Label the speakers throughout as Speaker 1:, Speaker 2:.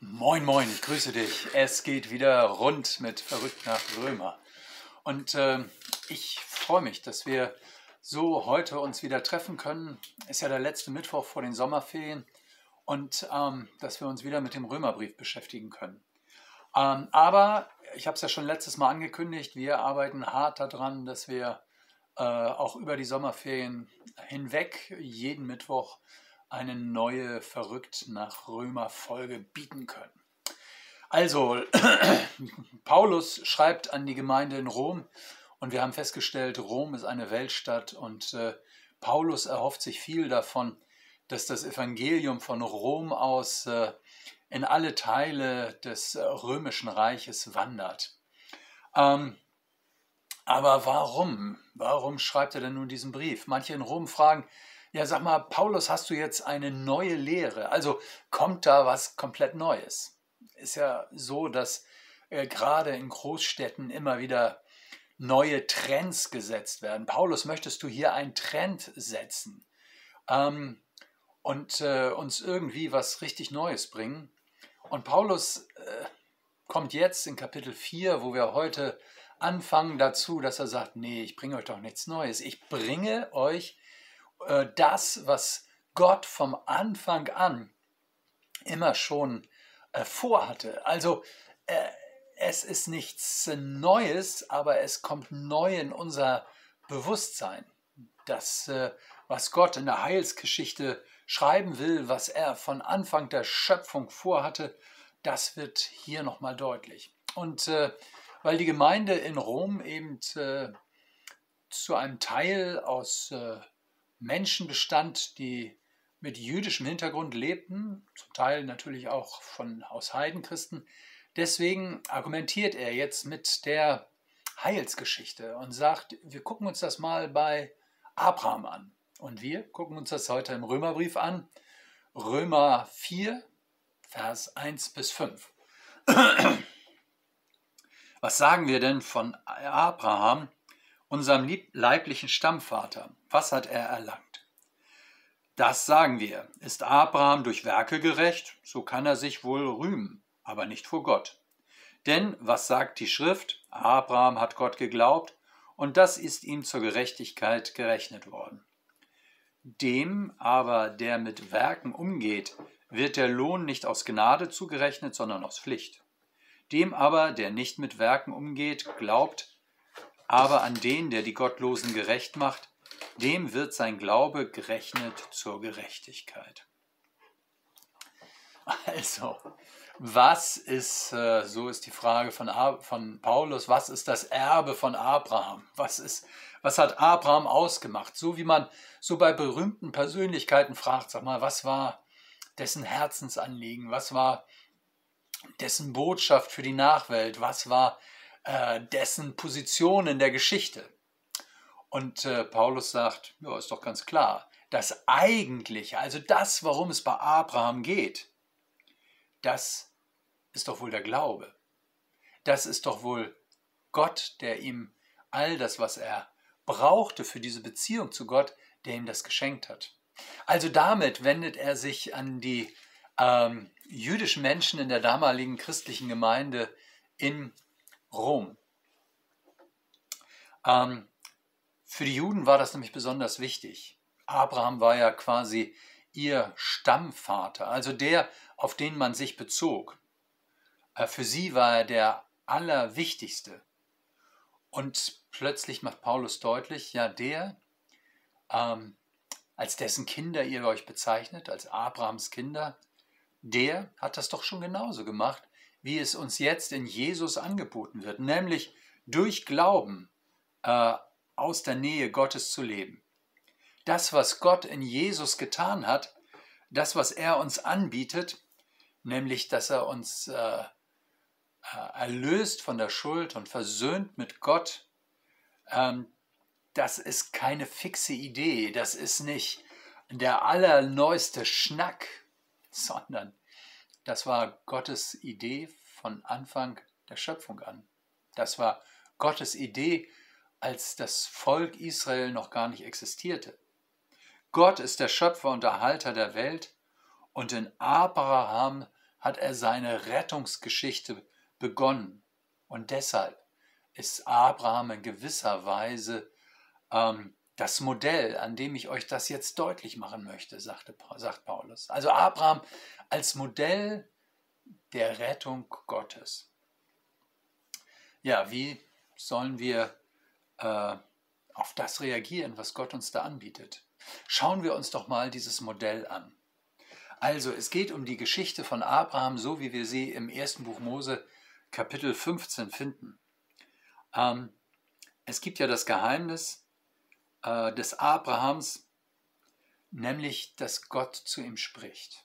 Speaker 1: Moin, moin, ich grüße dich. Es geht wieder rund mit Verrückt nach Römer. Und äh, ich freue mich, dass wir so heute uns wieder treffen können. Ist ja der letzte Mittwoch vor den Sommerferien und ähm, dass wir uns wieder mit dem Römerbrief beschäftigen können. Ähm, aber ich habe es ja schon letztes Mal angekündigt, wir arbeiten hart daran, dass wir äh, auch über die Sommerferien hinweg jeden Mittwoch eine neue Verrückt nach Römer Folge bieten können. Also, Paulus schreibt an die Gemeinde in Rom und wir haben festgestellt, Rom ist eine Weltstadt und äh, Paulus erhofft sich viel davon, dass das Evangelium von Rom aus äh, in alle Teile des äh, römischen Reiches wandert. Ähm, aber warum? Warum schreibt er denn nun diesen Brief? Manche in Rom fragen, ja, sag mal, Paulus, hast du jetzt eine neue Lehre? Also kommt da was komplett Neues? Ist ja so, dass äh, gerade in Großstädten immer wieder neue Trends gesetzt werden. Paulus, möchtest du hier einen Trend setzen ähm, und äh, uns irgendwie was richtig Neues bringen? Und Paulus äh, kommt jetzt in Kapitel 4, wo wir heute anfangen, dazu, dass er sagt, nee, ich bringe euch doch nichts Neues. Ich bringe euch äh, das, was Gott vom Anfang an immer schon äh, vorhatte. Also äh, es ist nichts Neues, aber es kommt neu in unser Bewusstsein. Das, was Gott in der Heilsgeschichte schreiben will, was er von Anfang der Schöpfung vorhatte, das wird hier nochmal deutlich. Und äh, weil die Gemeinde in Rom eben äh, zu einem Teil aus äh, Menschen bestand, die mit jüdischem Hintergrund lebten, zum Teil natürlich auch von aus Heidenchristen. Deswegen argumentiert er jetzt mit der Heilsgeschichte und sagt, wir gucken uns das mal bei Abraham an. Und wir gucken uns das heute im Römerbrief an. Römer 4, Vers 1 bis 5. Was sagen wir denn von Abraham, unserem leiblichen Stammvater? Was hat er erlangt? Das sagen wir. Ist Abraham durch Werke gerecht, so kann er sich wohl rühmen, aber nicht vor Gott. Denn was sagt die Schrift? Abraham hat Gott geglaubt, und das ist ihm zur Gerechtigkeit gerechnet worden. Dem aber, der mit Werken umgeht, wird der Lohn nicht aus Gnade zugerechnet, sondern aus Pflicht. Dem aber, der nicht mit Werken umgeht, glaubt aber an den, der die Gottlosen gerecht macht, dem wird sein Glaube gerechnet zur Gerechtigkeit. Also, was ist, äh, so ist die Frage von, von Paulus, was ist das Erbe von Abraham? Was, ist, was hat Abraham ausgemacht? So wie man so bei berühmten Persönlichkeiten fragt, sag mal, was war dessen Herzensanliegen? Was war dessen Botschaft für die Nachwelt? Was war äh, dessen Position in der Geschichte? Und äh, Paulus sagt, ja, ist doch ganz klar, das Eigentliche, also das, worum es bei Abraham geht, das ist doch wohl der Glaube. Das ist doch wohl Gott, der ihm all das, was er brauchte für diese Beziehung zu Gott, der ihm das geschenkt hat. Also damit wendet er sich an die ähm, jüdischen Menschen in der damaligen christlichen Gemeinde in Rom. Ähm, für die Juden war das nämlich besonders wichtig. Abraham war ja quasi ihr Stammvater, also der, auf den man sich bezog. Äh, für sie war er der Allerwichtigste. Und plötzlich macht Paulus deutlich, ja, der, ähm, als dessen Kinder ihr euch bezeichnet, als Abrahams Kinder, der hat das doch schon genauso gemacht, wie es uns jetzt in Jesus angeboten wird, nämlich durch Glauben äh, aus der Nähe Gottes zu leben. Das, was Gott in Jesus getan hat, das, was er uns anbietet, nämlich dass er uns äh, äh erlöst von der Schuld und versöhnt mit Gott, ähm, das ist keine fixe Idee, das ist nicht der allerneueste Schnack, sondern das war Gottes Idee von Anfang der Schöpfung an. Das war Gottes Idee, als das Volk Israel noch gar nicht existierte. Gott ist der Schöpfer und Erhalter der Welt und in Abraham hat er seine Rettungsgeschichte begonnen. Und deshalb ist Abraham in gewisser Weise ähm, das Modell, an dem ich euch das jetzt deutlich machen möchte, sagte, sagt Paulus. Also Abraham als Modell der Rettung Gottes. Ja, wie sollen wir äh, auf das reagieren, was Gott uns da anbietet? Schauen wir uns doch mal dieses Modell an. Also, es geht um die Geschichte von Abraham, so wie wir sie im ersten Buch Mose Kapitel 15 finden. Ähm, es gibt ja das Geheimnis äh, des Abrahams, nämlich, dass Gott zu ihm spricht.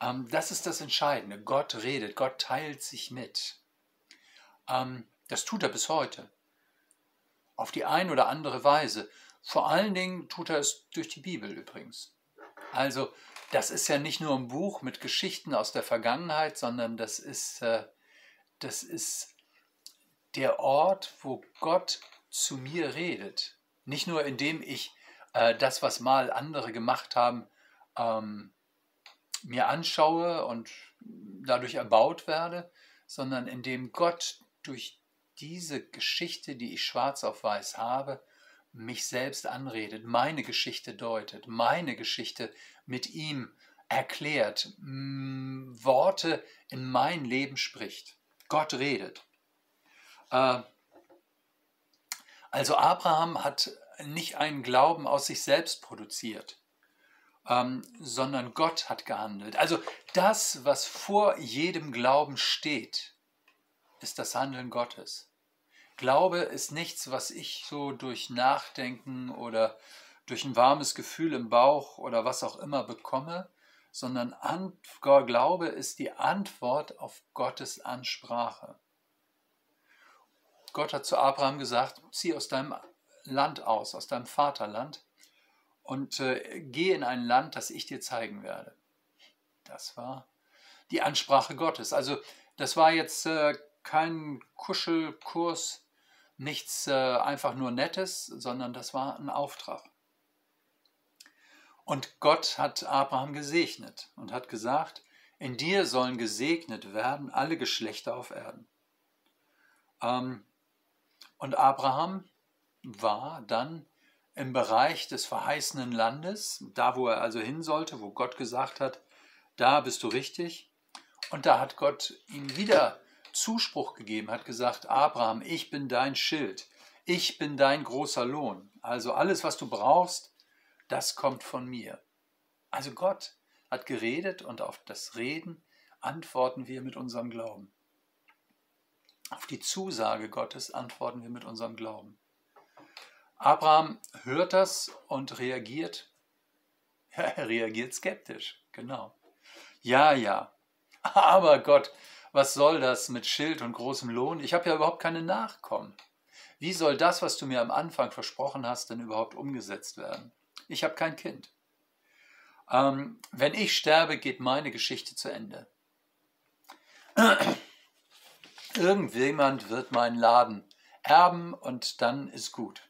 Speaker 1: Ähm, das ist das Entscheidende. Gott redet, Gott teilt sich mit. Ähm, das tut er bis heute. Auf die eine oder andere Weise. Vor allen Dingen tut er es durch die Bibel übrigens. Also, das ist ja nicht nur ein Buch mit Geschichten aus der Vergangenheit, sondern das ist, äh, das ist der Ort, wo Gott zu mir redet. Nicht nur indem ich äh, das, was mal andere gemacht haben, ähm, mir anschaue und dadurch erbaut werde, sondern indem Gott durch diese Geschichte, die ich schwarz auf weiß habe, mich selbst anredet, meine Geschichte deutet, meine Geschichte mit ihm erklärt, Worte in mein Leben spricht. Gott redet. Äh, also Abraham hat nicht einen Glauben aus sich selbst produziert, ähm, sondern Gott hat gehandelt. Also das, was vor jedem Glauben steht, ist das Handeln Gottes. Glaube ist nichts, was ich so durch Nachdenken oder durch ein warmes Gefühl im Bauch oder was auch immer bekomme, sondern Glaube ist die Antwort auf Gottes Ansprache. Gott hat zu Abraham gesagt, zieh aus deinem Land aus, aus deinem Vaterland und äh, geh in ein Land, das ich dir zeigen werde. Das war die Ansprache Gottes. Also das war jetzt äh, kein Kuschelkurs, nichts äh, einfach nur Nettes, sondern das war ein Auftrag. Und Gott hat Abraham gesegnet und hat gesagt, in dir sollen gesegnet werden alle Geschlechter auf Erden. Ähm, und Abraham war dann im Bereich des verheißenen Landes, da wo er also hin sollte, wo Gott gesagt hat, da bist du richtig. Und da hat Gott ihm wieder Zuspruch gegeben, hat gesagt, Abraham, ich bin dein Schild, ich bin dein großer Lohn. Also alles, was du brauchst, das kommt von mir. Also Gott hat geredet und auf das Reden antworten wir mit unserem Glauben. Auf die Zusage Gottes antworten wir mit unserem Glauben. Abraham hört das und reagiert. Ja, er reagiert skeptisch, genau. Ja, ja. Aber Gott, was soll das mit Schild und großem Lohn? Ich habe ja überhaupt keine Nachkommen. Wie soll das, was du mir am Anfang versprochen hast, denn überhaupt umgesetzt werden? Ich habe kein Kind. Ähm, wenn ich sterbe, geht meine Geschichte zu Ende. Irgendjemand wird meinen Laden erben und dann ist gut.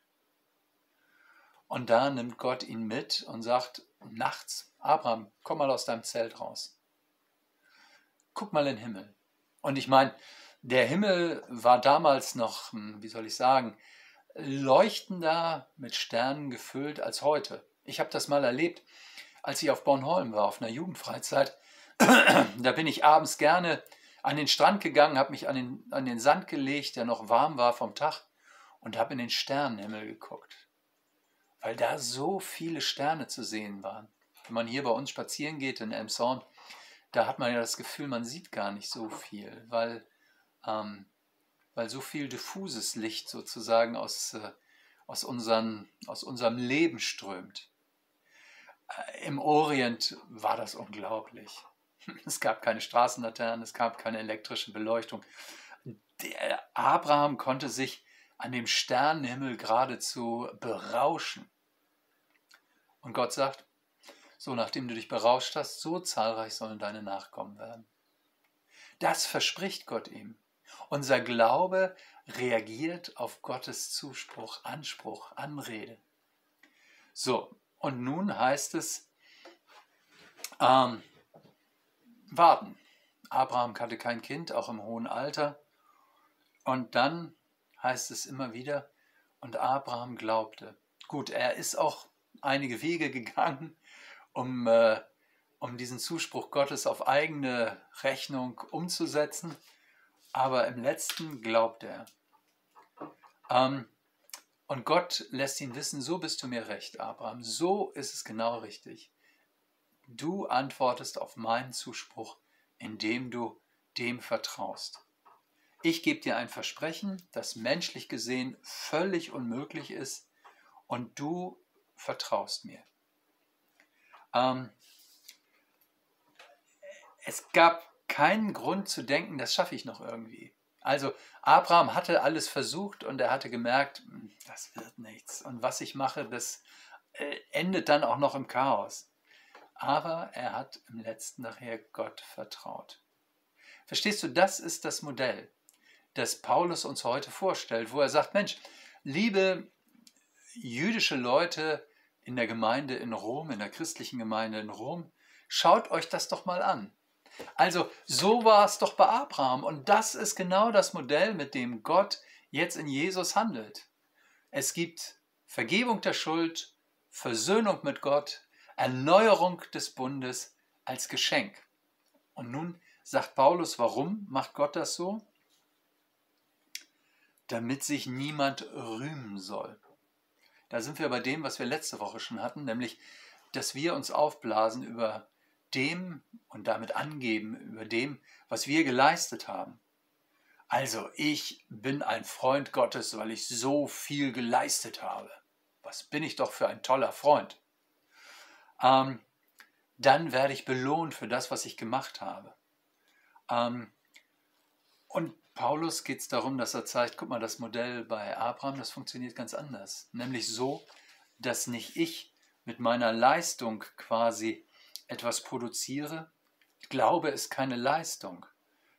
Speaker 1: Und da nimmt Gott ihn mit und sagt nachts, Abraham, komm mal aus deinem Zelt raus. Guck mal in den Himmel. Und ich meine, der Himmel war damals noch, hm, wie soll ich sagen, leuchtender mit Sternen gefüllt als heute. Ich habe das mal erlebt, als ich auf Bornholm war, auf einer Jugendfreizeit. da bin ich abends gerne an den Strand gegangen, habe mich an den, an den Sand gelegt, der noch warm war vom Tag, und habe in den Sternenhimmel geguckt. Weil da so viele Sterne zu sehen waren. Wenn man hier bei uns spazieren geht in Elmshorn, da hat man ja das Gefühl, man sieht gar nicht so viel, weil, ähm, weil so viel diffuses Licht sozusagen aus, äh, aus, unseren, aus unserem Leben strömt. Äh, Im Orient war das unglaublich. Es gab keine Straßenlaternen, es gab keine elektrische Beleuchtung. Der Abraham konnte sich an dem Sternenhimmel geradezu berauschen. Und Gott sagt, so nachdem du dich berauscht hast, so zahlreich sollen deine Nachkommen werden. Das verspricht Gott ihm. Unser Glaube reagiert auf Gottes Zuspruch, Anspruch, Anrede. So, und nun heißt es, ähm, warten. Abraham hatte kein Kind, auch im hohen Alter. Und dann heißt es immer wieder, und Abraham glaubte. Gut, er ist auch einige Wege gegangen, um, äh, um diesen Zuspruch Gottes auf eigene Rechnung umzusetzen, aber im letzten glaubte er. Ähm, und Gott lässt ihn wissen, so bist du mir recht, Abraham, so ist es genau richtig. Du antwortest auf meinen Zuspruch, indem du dem vertraust. Ich gebe dir ein Versprechen, das menschlich gesehen völlig unmöglich ist, und du vertraust mir. Ähm, es gab keinen Grund zu denken, das schaffe ich noch irgendwie. Also Abraham hatte alles versucht und er hatte gemerkt, hm, das wird nichts. Und was ich mache, das äh, endet dann auch noch im Chaos. Aber er hat im letzten nachher Gott vertraut. Verstehst du, das ist das Modell, das Paulus uns heute vorstellt, wo er sagt, Mensch, liebe jüdische Leute in der Gemeinde in Rom, in der christlichen Gemeinde in Rom, schaut euch das doch mal an. Also so war es doch bei Abraham und das ist genau das Modell, mit dem Gott jetzt in Jesus handelt. Es gibt Vergebung der Schuld, Versöhnung mit Gott, Erneuerung des Bundes als Geschenk. Und nun sagt Paulus, warum macht Gott das so? Damit sich niemand rühmen soll. Da sind wir bei dem, was wir letzte Woche schon hatten, nämlich, dass wir uns aufblasen über dem und damit angeben, über dem, was wir geleistet haben. Also, ich bin ein Freund Gottes, weil ich so viel geleistet habe. Was bin ich doch für ein toller Freund. Ähm, dann werde ich belohnt für das, was ich gemacht habe. Ähm, und Paulus geht es darum, dass er zeigt, guck mal, das Modell bei Abraham, das funktioniert ganz anders. Nämlich so, dass nicht ich mit meiner Leistung quasi etwas produziere. Glaube ist keine Leistung,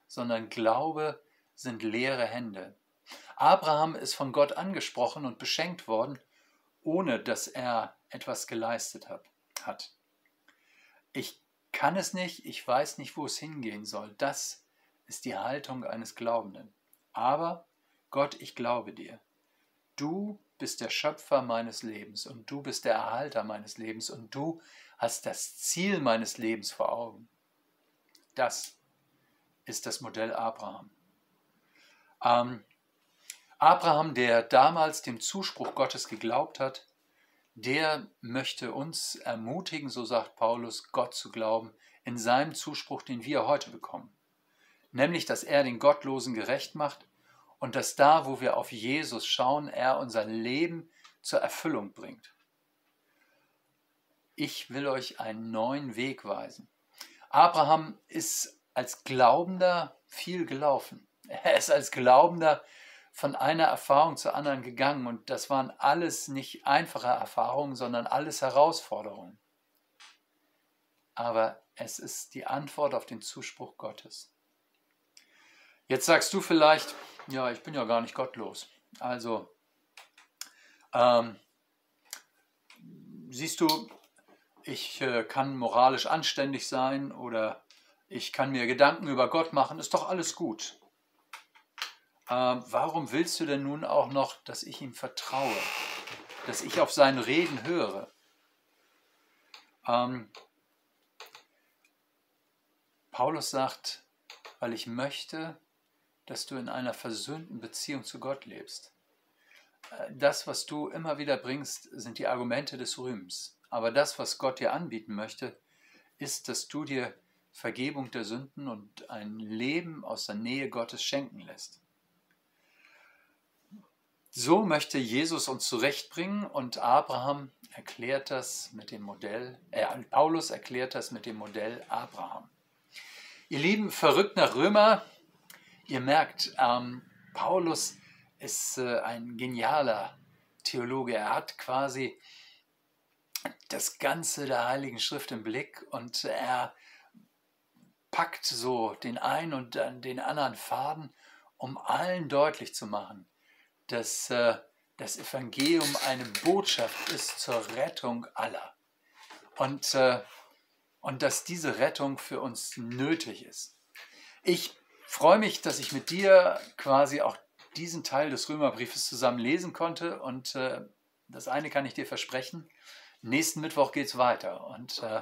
Speaker 1: sondern Glaube sind leere Hände. Abraham ist von Gott angesprochen und beschenkt worden, ohne dass er etwas geleistet hat. Ich kann es nicht, ich weiß nicht, wo es hingehen soll. Das ist die Haltung eines Glaubenden. Aber Gott, ich glaube dir. Du bist der Schöpfer meines Lebens und du bist der Erhalter meines Lebens und du hast das Ziel meines Lebens vor Augen. Das ist das Modell Abraham. Ähm, Abraham, der damals dem Zuspruch Gottes geglaubt hat, der möchte uns ermutigen, so sagt Paulus, Gott zu glauben, in seinem Zuspruch, den wir heute bekommen nämlich dass er den Gottlosen gerecht macht und dass da, wo wir auf Jesus schauen, er unser Leben zur Erfüllung bringt. Ich will euch einen neuen Weg weisen. Abraham ist als Glaubender viel gelaufen. Er ist als Glaubender von einer Erfahrung zur anderen gegangen und das waren alles nicht einfache Erfahrungen, sondern alles Herausforderungen. Aber es ist die Antwort auf den Zuspruch Gottes. Jetzt sagst du vielleicht, ja, ich bin ja gar nicht gottlos. Also, ähm, siehst du, ich äh, kann moralisch anständig sein oder ich kann mir Gedanken über Gott machen, ist doch alles gut. Ähm, warum willst du denn nun auch noch, dass ich ihm vertraue, dass ich auf sein Reden höre? Ähm, Paulus sagt, weil ich möchte, dass du in einer versöhnten Beziehung zu Gott lebst. Äh, das, was du immer wieder bringst, sind die Argumente des Rühms. Aber das, was Gott dir anbieten möchte, ist, dass du dir Vergebung der Sünden und ein Leben aus der Nähe Gottes schenken lässt. So möchte Jesus uns zurechtbringen und Abraham erklärt das mit dem Modell, äh, Paulus erklärt das mit dem Modell Abraham. Ihr Lieben, verrückt nach Römer, Ihr merkt, ähm, Paulus ist äh, ein genialer Theologe. Er hat quasi das Ganze der Heiligen Schrift im Blick und er packt so den einen und den anderen Faden, um allen deutlich zu machen, dass äh, das Evangelium eine Botschaft ist zur Rettung aller. Und äh, und dass diese Rettung für uns nötig ist. Ich freue mich, dass ich mit dir quasi auch diesen Teil des Römerbriefes zusammen lesen konnte und äh, das eine kann ich dir versprechen. Nächsten Mittwoch geht es weiter und äh,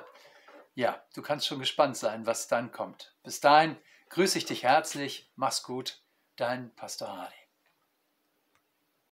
Speaker 1: ja, du kannst schon gespannt sein, was dann kommt. Bis dahin grüße ich dich herzlich, mach's gut, dein Pastor Hardy.